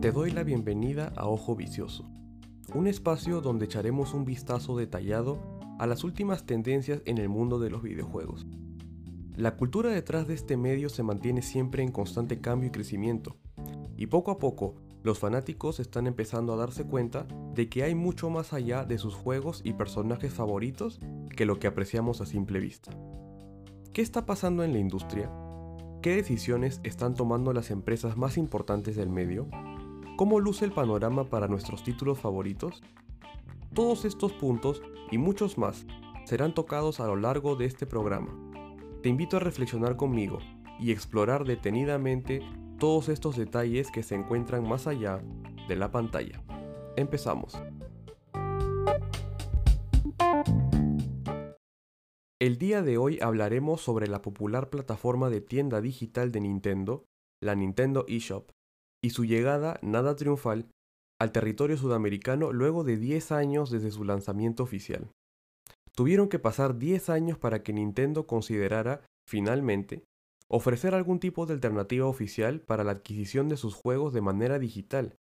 Te doy la bienvenida a Ojo Vicioso, un espacio donde echaremos un vistazo detallado a las últimas tendencias en el mundo de los videojuegos. La cultura detrás de este medio se mantiene siempre en constante cambio y crecimiento, y poco a poco los fanáticos están empezando a darse cuenta de que hay mucho más allá de sus juegos y personajes favoritos que lo que apreciamos a simple vista. ¿Qué está pasando en la industria? ¿Qué decisiones están tomando las empresas más importantes del medio? ¿Cómo luce el panorama para nuestros títulos favoritos? Todos estos puntos y muchos más serán tocados a lo largo de este programa. Te invito a reflexionar conmigo y explorar detenidamente todos estos detalles que se encuentran más allá de la pantalla. Empezamos. El día de hoy hablaremos sobre la popular plataforma de tienda digital de Nintendo, la Nintendo eShop, y su llegada nada triunfal al territorio sudamericano luego de 10 años desde su lanzamiento oficial. Tuvieron que pasar 10 años para que Nintendo considerara, finalmente, ofrecer algún tipo de alternativa oficial para la adquisición de sus juegos de manera digital,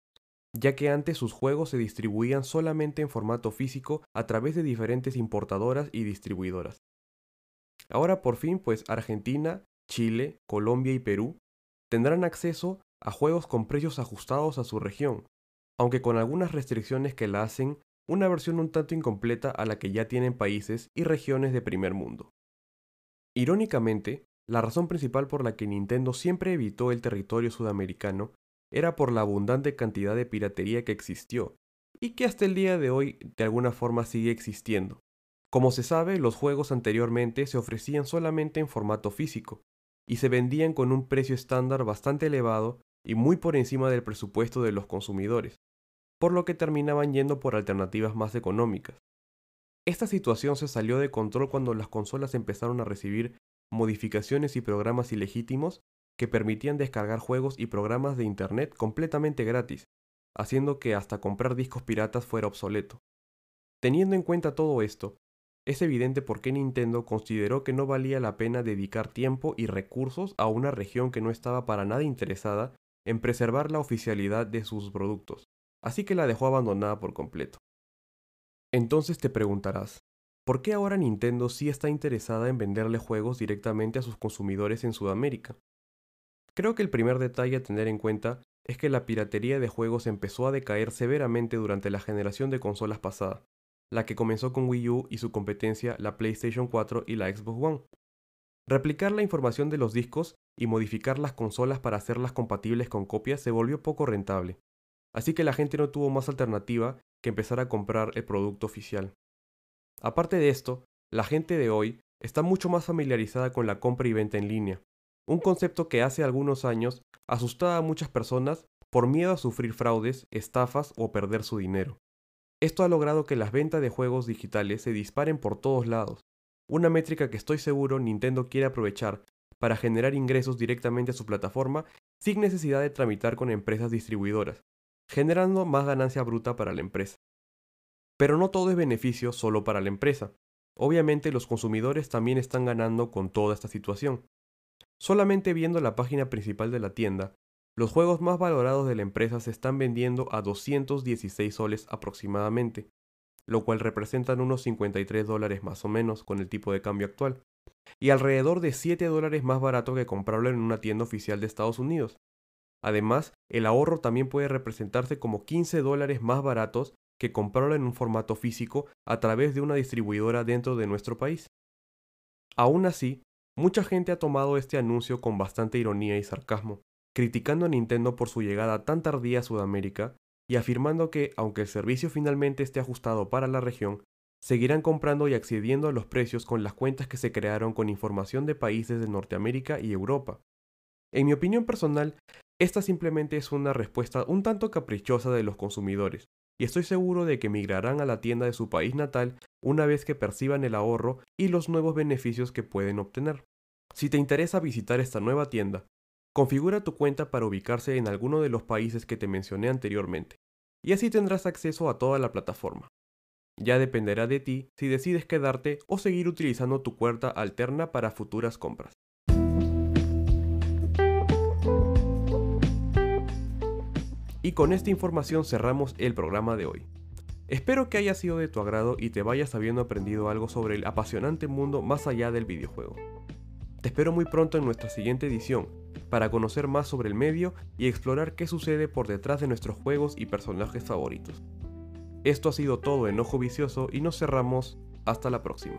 ya que antes sus juegos se distribuían solamente en formato físico a través de diferentes importadoras y distribuidoras. Ahora por fin pues Argentina, Chile, Colombia y Perú tendrán acceso a juegos con precios ajustados a su región, aunque con algunas restricciones que la hacen una versión un tanto incompleta a la que ya tienen países y regiones de primer mundo. Irónicamente, la razón principal por la que Nintendo siempre evitó el territorio sudamericano era por la abundante cantidad de piratería que existió, y que hasta el día de hoy de alguna forma sigue existiendo, como se sabe, los juegos anteriormente se ofrecían solamente en formato físico, y se vendían con un precio estándar bastante elevado y muy por encima del presupuesto de los consumidores, por lo que terminaban yendo por alternativas más económicas. Esta situación se salió de control cuando las consolas empezaron a recibir modificaciones y programas ilegítimos que permitían descargar juegos y programas de Internet completamente gratis, haciendo que hasta comprar discos piratas fuera obsoleto. Teniendo en cuenta todo esto, es evidente por qué Nintendo consideró que no valía la pena dedicar tiempo y recursos a una región que no estaba para nada interesada en preservar la oficialidad de sus productos, así que la dejó abandonada por completo. Entonces te preguntarás, ¿por qué ahora Nintendo sí está interesada en venderle juegos directamente a sus consumidores en Sudamérica? Creo que el primer detalle a tener en cuenta es que la piratería de juegos empezó a decaer severamente durante la generación de consolas pasada, la que comenzó con Wii U y su competencia la PlayStation 4 y la Xbox One. Replicar la información de los discos y modificar las consolas para hacerlas compatibles con copias se volvió poco rentable, así que la gente no tuvo más alternativa que empezar a comprar el producto oficial. Aparte de esto, la gente de hoy está mucho más familiarizada con la compra y venta en línea, un concepto que hace algunos años asustaba a muchas personas por miedo a sufrir fraudes, estafas o perder su dinero. Esto ha logrado que las ventas de juegos digitales se disparen por todos lados, una métrica que estoy seguro Nintendo quiere aprovechar para generar ingresos directamente a su plataforma sin necesidad de tramitar con empresas distribuidoras, generando más ganancia bruta para la empresa. Pero no todo es beneficio solo para la empresa. Obviamente los consumidores también están ganando con toda esta situación. Solamente viendo la página principal de la tienda, los juegos más valorados de la empresa se están vendiendo a 216 soles aproximadamente, lo cual representan unos 53 dólares más o menos con el tipo de cambio actual, y alrededor de 7 dólares más barato que comprarlo en una tienda oficial de Estados Unidos. Además, el ahorro también puede representarse como 15 dólares más baratos que comprarlo en un formato físico a través de una distribuidora dentro de nuestro país. Aún así, mucha gente ha tomado este anuncio con bastante ironía y sarcasmo, criticando a Nintendo por su llegada tan tardía a Sudamérica y afirmando que, aunque el servicio finalmente esté ajustado para la región, seguirán comprando y accediendo a los precios con las cuentas que se crearon con información de países de Norteamérica y Europa. En mi opinión personal, esta simplemente es una respuesta un tanto caprichosa de los consumidores, y estoy seguro de que migrarán a la tienda de su país natal una vez que perciban el ahorro y los nuevos beneficios que pueden obtener. Si te interesa visitar esta nueva tienda, Configura tu cuenta para ubicarse en alguno de los países que te mencioné anteriormente, y así tendrás acceso a toda la plataforma. Ya dependerá de ti si decides quedarte o seguir utilizando tu cuenta alterna para futuras compras. Y con esta información cerramos el programa de hoy. Espero que haya sido de tu agrado y te vayas habiendo aprendido algo sobre el apasionante mundo más allá del videojuego. Te espero muy pronto en nuestra siguiente edición, para conocer más sobre el medio y explorar qué sucede por detrás de nuestros juegos y personajes favoritos. Esto ha sido todo en Ojo Vicioso y nos cerramos hasta la próxima.